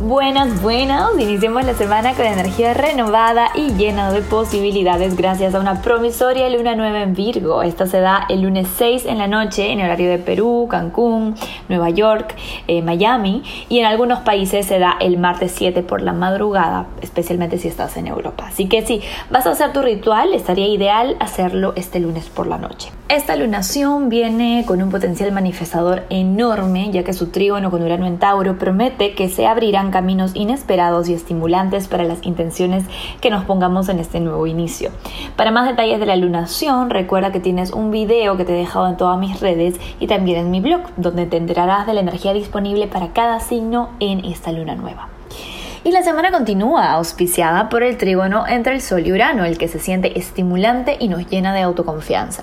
Buenas, buenas. Iniciemos la semana con energía renovada y llena de posibilidades gracias a una promisoria luna nueva en Virgo. Esta se da el lunes 6 en la noche en horario de Perú, Cancún, Nueva York, eh, Miami y en algunos países se da el martes 7 por la madrugada, especialmente si estás en Europa. Así que si vas a hacer tu ritual, estaría ideal hacerlo este lunes por la noche. Esta lunación viene con un potencial manifestador enorme, ya que su trígono con Urano en Tauro promete que se abrirán caminos inesperados y estimulantes para las intenciones que nos pongamos en este nuevo inicio. Para más detalles de la lunación, recuerda que tienes un video que te he dejado en todas mis redes y también en mi blog, donde te enterarás de la energía disponible para cada signo en esta luna nueva. Y la semana continúa auspiciada por el trígono entre el Sol y Urano, el que se siente estimulante y nos llena de autoconfianza.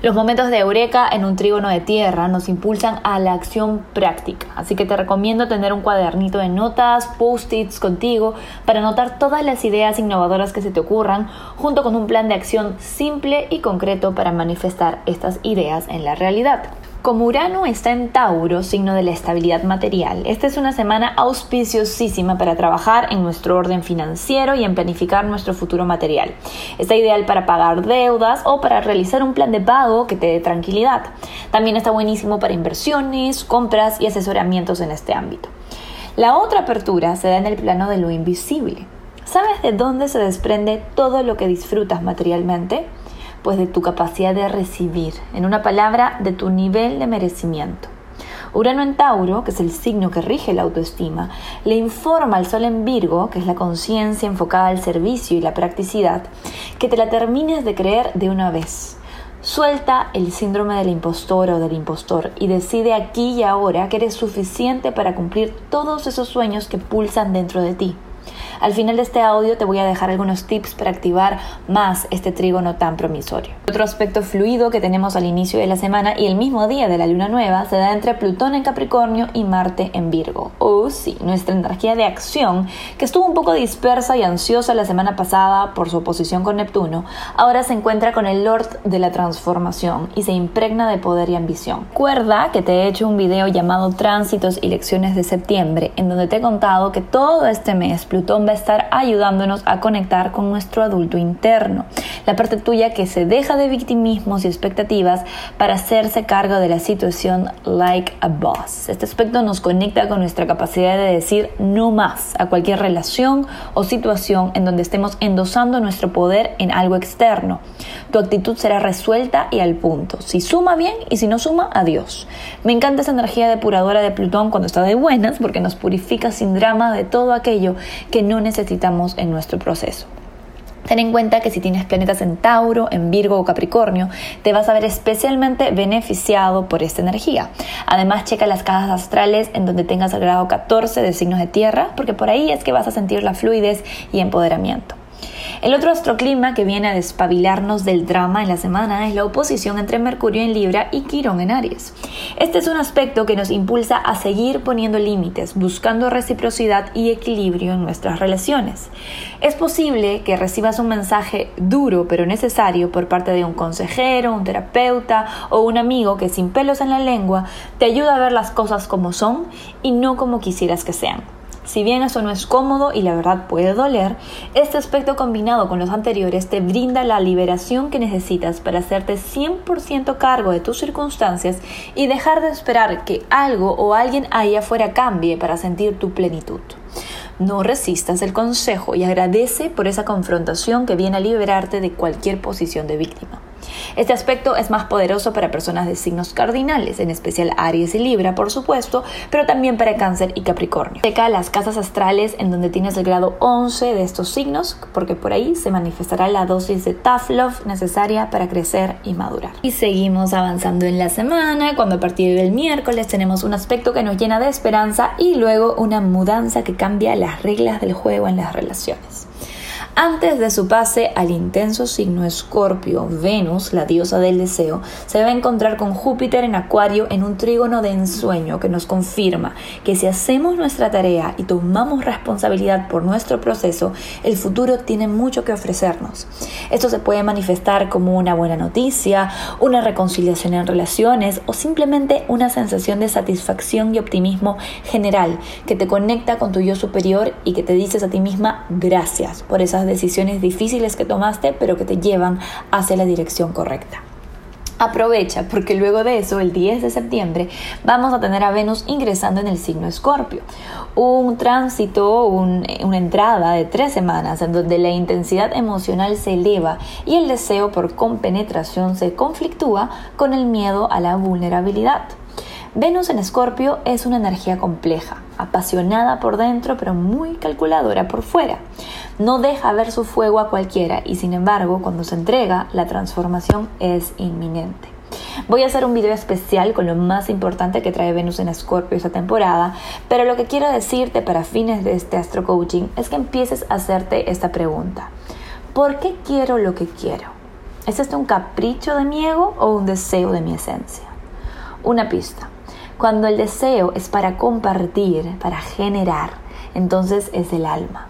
Los momentos de eureka en un trígono de tierra nos impulsan a la acción práctica, así que te recomiendo tener un cuadernito de notas, post-its contigo para anotar todas las ideas innovadoras que se te ocurran, junto con un plan de acción simple y concreto para manifestar estas ideas en la realidad. Como Urano está en Tauro, signo de la estabilidad material, esta es una semana auspiciosísima para trabajar en nuestro orden financiero y en planificar nuestro futuro material. Está ideal para pagar deudas o para realizar un plan de pago que te dé tranquilidad. También está buenísimo para inversiones, compras y asesoramientos en este ámbito. La otra apertura se da en el plano de lo invisible. ¿Sabes de dónde se desprende todo lo que disfrutas materialmente? Pues de tu capacidad de recibir, en una palabra, de tu nivel de merecimiento. Urano en Tauro, que es el signo que rige la autoestima, le informa al Sol en Virgo, que es la conciencia enfocada al servicio y la practicidad, que te la termines de creer de una vez. Suelta el síndrome del impostor o del impostor y decide aquí y ahora que eres suficiente para cumplir todos esos sueños que pulsan dentro de ti. Al final de este audio te voy a dejar algunos tips para activar más este trígono tan promisorio. Otro aspecto fluido que tenemos al inicio de la semana y el mismo día de la luna nueva se da entre Plutón en Capricornio y Marte en Virgo. Oh sí, nuestra energía de acción, que estuvo un poco dispersa y ansiosa la semana pasada por su oposición con Neptuno, ahora se encuentra con el Lord de la transformación y se impregna de poder y ambición. Recuerda que te he hecho un video llamado Tránsitos y Lecciones de Septiembre, en donde te he contado que todo este mes Plutón va a estar ayudándonos a conectar con nuestro adulto interno, la parte tuya que se deja de victimismos y expectativas para hacerse cargo de la situación like a boss. Este aspecto nos conecta con nuestra capacidad de decir no más a cualquier relación o situación en donde estemos endosando nuestro poder en algo externo. Tu actitud será resuelta y al punto. Si suma bien y si no suma, adiós. Me encanta esa energía depuradora de Plutón cuando está de buenas porque nos purifica sin drama de todo aquello que no necesitamos en nuestro proceso. Ten en cuenta que si tienes planetas en Tauro, en Virgo o Capricornio, te vas a ver especialmente beneficiado por esta energía. Además, checa las cajas astrales en donde tengas el grado 14 de signos de tierra, porque por ahí es que vas a sentir la fluidez y empoderamiento. El otro astroclima que viene a despabilarnos del drama en la semana es la oposición entre Mercurio en Libra y Quirón en Aries. Este es un aspecto que nos impulsa a seguir poniendo límites, buscando reciprocidad y equilibrio en nuestras relaciones. Es posible que recibas un mensaje duro pero necesario por parte de un consejero, un terapeuta o un amigo que sin pelos en la lengua te ayuda a ver las cosas como son y no como quisieras que sean. Si bien eso no es cómodo y la verdad puede doler, este aspecto combinado con los anteriores te brinda la liberación que necesitas para hacerte 100% cargo de tus circunstancias y dejar de esperar que algo o alguien allá afuera cambie para sentir tu plenitud. No resistas el consejo y agradece por esa confrontación que viene a liberarte de cualquier posición de víctima. Este aspecto es más poderoso para personas de signos cardinales, en especial Aries y Libra, por supuesto, pero también para Cáncer y Capricornio. Checa las casas astrales en donde tienes el grado 11 de estos signos, porque por ahí se manifestará la dosis de tough love necesaria para crecer y madurar. Y seguimos avanzando en la semana, cuando a partir del miércoles tenemos un aspecto que nos llena de esperanza y luego una mudanza que cambia las reglas del juego en las relaciones. Antes de su pase al intenso signo Escorpio, Venus, la diosa del deseo, se va a encontrar con Júpiter en Acuario en un trígono de ensueño que nos confirma que si hacemos nuestra tarea y tomamos responsabilidad por nuestro proceso, el futuro tiene mucho que ofrecernos. Esto se puede manifestar como una buena noticia, una reconciliación en relaciones o simplemente una sensación de satisfacción y optimismo general que te conecta con tu yo superior y que te dices a ti misma gracias por esas decisiones difíciles que tomaste, pero que te llevan hacia la dirección correcta. Aprovecha porque luego de eso, el 10 de septiembre, vamos a tener a Venus ingresando en el signo Escorpio. Un tránsito, una entrada de tres semanas en donde la intensidad emocional se eleva y el deseo por compenetración se conflictúa con el miedo a la vulnerabilidad. Venus en Escorpio es una energía compleja, apasionada por dentro pero muy calculadora por fuera. No deja ver su fuego a cualquiera y sin embargo cuando se entrega la transformación es inminente. Voy a hacer un video especial con lo más importante que trae Venus en Escorpio esta temporada, pero lo que quiero decirte para fines de este astro coaching es que empieces a hacerte esta pregunta. ¿Por qué quiero lo que quiero? ¿Es este un capricho de mi ego o un deseo de mi esencia? Una pista. Cuando el deseo es para compartir, para generar, entonces es el alma.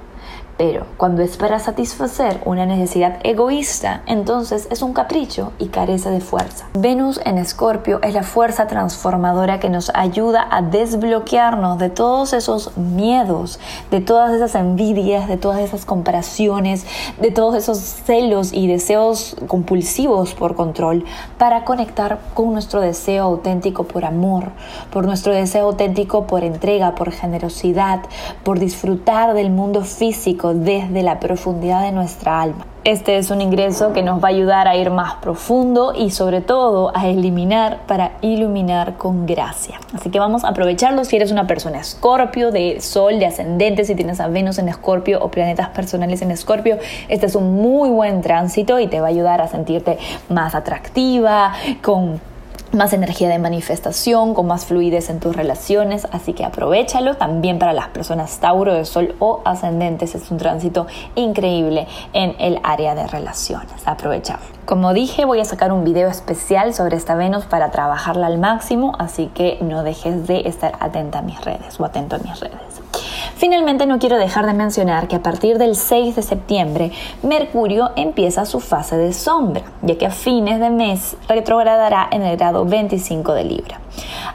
Pero cuando es para satisfacer una necesidad egoísta, entonces es un capricho y carece de fuerza. Venus en Escorpio es la fuerza transformadora que nos ayuda a desbloquearnos de todos esos miedos, de todas esas envidias, de todas esas comparaciones, de todos esos celos y deseos compulsivos por control, para conectar con nuestro deseo auténtico por amor, por nuestro deseo auténtico por entrega, por generosidad, por disfrutar del mundo físico desde la profundidad de nuestra alma. Este es un ingreso que nos va a ayudar a ir más profundo y sobre todo a eliminar para iluminar con gracia. Así que vamos a aprovecharlo si eres una persona escorpio, de sol, de ascendente, si tienes a Venus en escorpio o planetas personales en escorpio. Este es un muy buen tránsito y te va a ayudar a sentirte más atractiva, con más energía de manifestación, con más fluidez en tus relaciones, así que aprovechalo también para las personas Tauro de Sol o ascendentes, es un tránsito increíble en el área de relaciones, aprovechalo. Como dije, voy a sacar un video especial sobre esta Venus para trabajarla al máximo, así que no dejes de estar atenta a mis redes o atento a mis redes. Finalmente no quiero dejar de mencionar que a partir del 6 de septiembre Mercurio empieza su fase de sombra, ya que a fines de mes retrogradará en el grado 25 de Libra.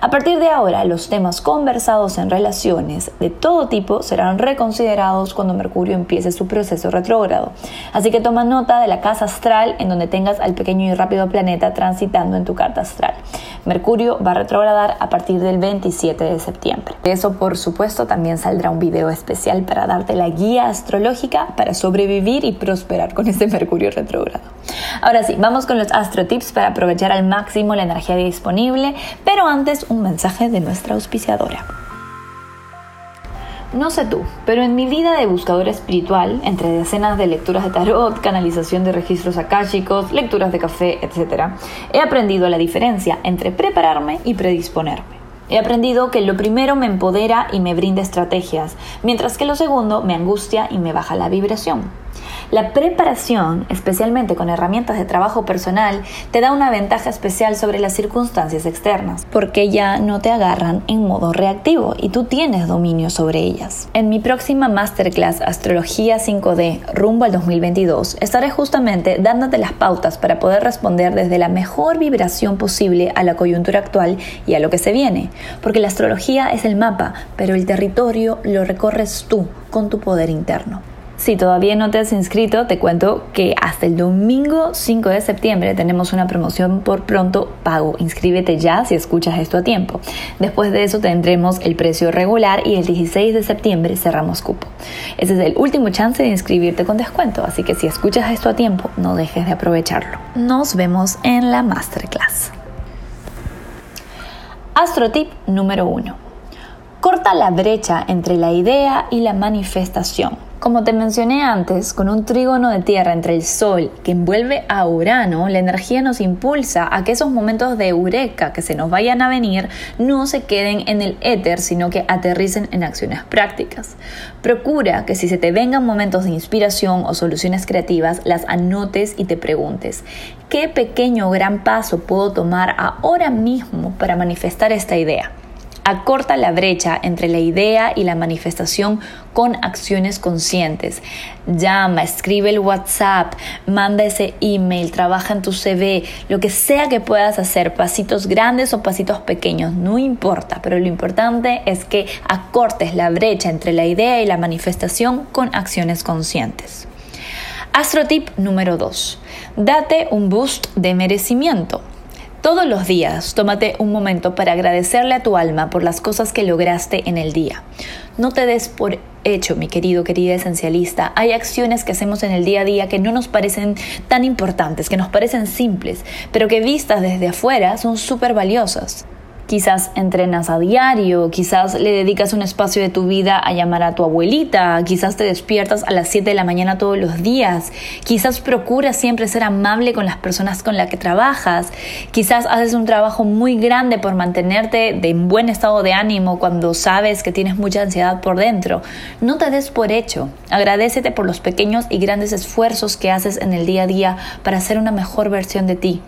A partir de ahora, los temas conversados en relaciones de todo tipo serán reconsiderados cuando Mercurio empiece su proceso retrógrado. Así que toma nota de la casa astral en donde tengas al pequeño y rápido planeta transitando en tu carta astral. Mercurio va a retrogradar a partir del 27 de septiembre. De eso, por supuesto, también saldrá un video especial para darte la guía astrológica para sobrevivir y prosperar con este Mercurio retrógrado. Ahora sí, vamos con los astro tips para aprovechar al máximo la energía disponible, pero antes un mensaje de nuestra auspiciadora. No sé tú, pero en mi vida de buscadora espiritual, entre decenas de lecturas de tarot, canalización de registros akáshicos, lecturas de café, etc., he aprendido la diferencia entre prepararme y predisponerme. He aprendido que lo primero me empodera y me brinda estrategias, mientras que lo segundo me angustia y me baja la vibración. La preparación, especialmente con herramientas de trabajo personal, te da una ventaja especial sobre las circunstancias externas, porque ya no te agarran en modo reactivo y tú tienes dominio sobre ellas. En mi próxima masterclass Astrología 5D rumbo al 2022, estaré justamente dándote las pautas para poder responder desde la mejor vibración posible a la coyuntura actual y a lo que se viene, porque la astrología es el mapa, pero el territorio lo recorres tú con tu poder interno. Si todavía no te has inscrito, te cuento que hasta el domingo 5 de septiembre tenemos una promoción por pronto pago. Inscríbete ya si escuchas esto a tiempo. Después de eso tendremos el precio regular y el 16 de septiembre cerramos cupo. Ese es el último chance de inscribirte con descuento, así que si escuchas esto a tiempo, no dejes de aprovecharlo. Nos vemos en la masterclass. Astrotip número 1. Corta la brecha entre la idea y la manifestación. Como te mencioné antes, con un trígono de tierra entre el Sol que envuelve a Urano, la energía nos impulsa a que esos momentos de eureka que se nos vayan a venir no se queden en el éter, sino que aterricen en acciones prácticas. Procura que si se te vengan momentos de inspiración o soluciones creativas, las anotes y te preguntes, ¿qué pequeño o gran paso puedo tomar ahora mismo para manifestar esta idea? Acorta la brecha entre la idea y la manifestación con acciones conscientes. Llama, escribe el WhatsApp, manda ese email, trabaja en tu CV, lo que sea que puedas hacer, pasitos grandes o pasitos pequeños, no importa, pero lo importante es que acortes la brecha entre la idea y la manifestación con acciones conscientes. Astrotip número 2. Date un boost de merecimiento. Todos los días, tómate un momento para agradecerle a tu alma por las cosas que lograste en el día. No te des por hecho, mi querido, querida esencialista. Hay acciones que hacemos en el día a día que no nos parecen tan importantes, que nos parecen simples, pero que vistas desde afuera son súper valiosas. Quizás entrenas a diario, quizás le dedicas un espacio de tu vida a llamar a tu abuelita, quizás te despiertas a las 7 de la mañana todos los días, quizás procuras siempre ser amable con las personas con las que trabajas, quizás haces un trabajo muy grande por mantenerte de buen estado de ánimo cuando sabes que tienes mucha ansiedad por dentro. No te des por hecho, agradecete por los pequeños y grandes esfuerzos que haces en el día a día para ser una mejor versión de ti.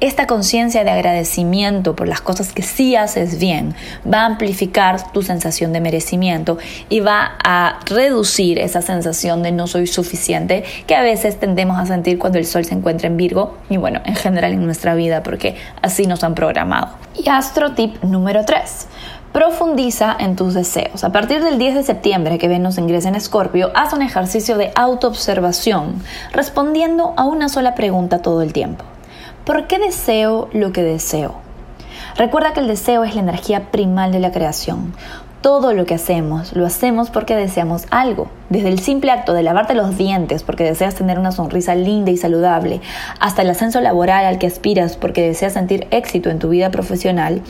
Esta conciencia de agradecimiento por las cosas que sí haces bien va a amplificar tu sensación de merecimiento y va a reducir esa sensación de no soy suficiente que a veces tendemos a sentir cuando el sol se encuentra en Virgo y bueno, en general en nuestra vida porque así nos han programado. Y astro tip número 3. Profundiza en tus deseos. A partir del 10 de septiembre que Venus ingresa en Escorpio, haz un ejercicio de autoobservación, respondiendo a una sola pregunta todo el tiempo. ¿Por qué deseo lo que deseo? Recuerda que el deseo es la energía primal de la creación. Todo lo que hacemos lo hacemos porque deseamos algo. Desde el simple acto de lavarte los dientes porque deseas tener una sonrisa linda y saludable, hasta el ascenso laboral al que aspiras porque deseas sentir éxito en tu vida profesional,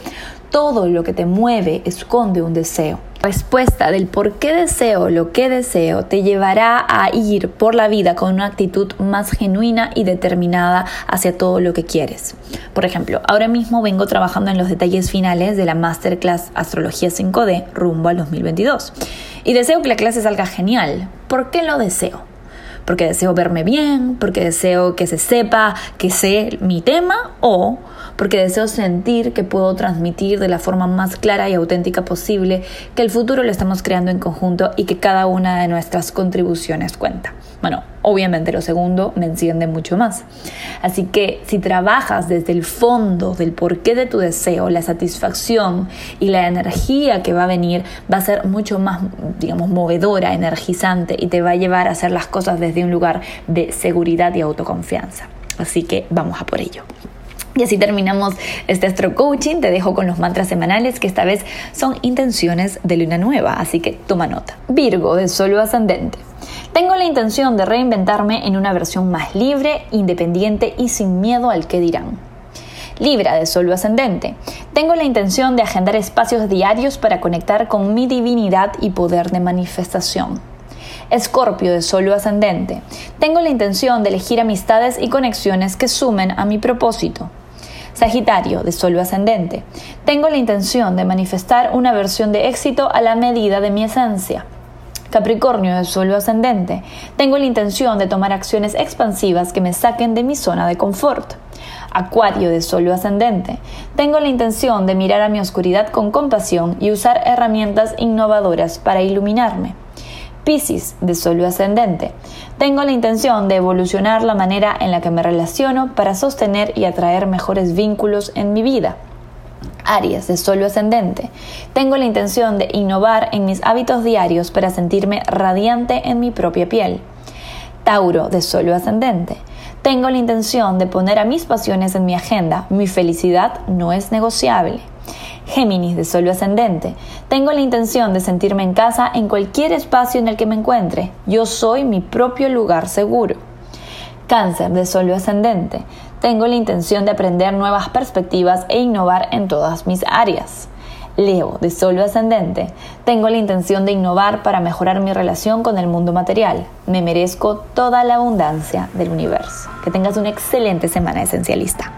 todo lo que te mueve esconde un deseo. Respuesta del por qué deseo lo que deseo te llevará a ir por la vida con una actitud más genuina y determinada hacia todo lo que quieres. Por ejemplo, ahora mismo vengo trabajando en los detalles finales de la Masterclass Astrología 5D rumbo al 2022. Y deseo que la clase salga genial. ¿Por qué lo deseo? Porque deseo verme bien, porque deseo que se sepa que sé mi tema o porque deseo sentir que puedo transmitir de la forma más clara y auténtica posible que el futuro lo estamos creando en conjunto y que cada una de nuestras contribuciones cuenta. Bueno, obviamente lo segundo me enciende mucho más. Así que si trabajas desde el fondo del porqué de tu deseo, la satisfacción y la energía que va a venir va a ser mucho más, digamos, movedora, energizante y te va a llevar a hacer las cosas desde un lugar de seguridad y autoconfianza. Así que vamos a por ello. Y así terminamos este astro coaching. Te dejo con los mantras semanales que esta vez son intenciones de luna nueva, así que toma nota. Virgo de solo ascendente. Tengo la intención de reinventarme en una versión más libre, independiente y sin miedo al que dirán. Libra de Sol ascendente. Tengo la intención de agendar espacios diarios para conectar con mi divinidad y poder de manifestación. Escorpio de Sol ascendente. Tengo la intención de elegir amistades y conexiones que sumen a mi propósito. Sagitario, de Sol ascendente. Tengo la intención de manifestar una versión de éxito a la medida de mi esencia. Capricornio de Sol ascendente. Tengo la intención de tomar acciones expansivas que me saquen de mi zona de confort. Acuario de Sol ascendente. Tengo la intención de mirar a mi oscuridad con compasión y usar herramientas innovadoras para iluminarme. Piscis de Sol ascendente. Tengo la intención de evolucionar la manera en la que me relaciono para sostener y atraer mejores vínculos en mi vida. Aries de Sol ascendente. Tengo la intención de innovar en mis hábitos diarios para sentirme radiante en mi propia piel. Tauro de Sol ascendente. Tengo la intención de poner a mis pasiones en mi agenda. Mi felicidad no es negociable. Géminis de Sol ascendente. Tengo la intención de sentirme en casa en cualquier espacio en el que me encuentre. Yo soy mi propio lugar seguro. Cáncer de Sol ascendente. Tengo la intención de aprender nuevas perspectivas e innovar en todas mis áreas. Leo, de Sol ascendente, tengo la intención de innovar para mejorar mi relación con el mundo material. Me merezco toda la abundancia del universo. Que tengas una excelente semana esencialista.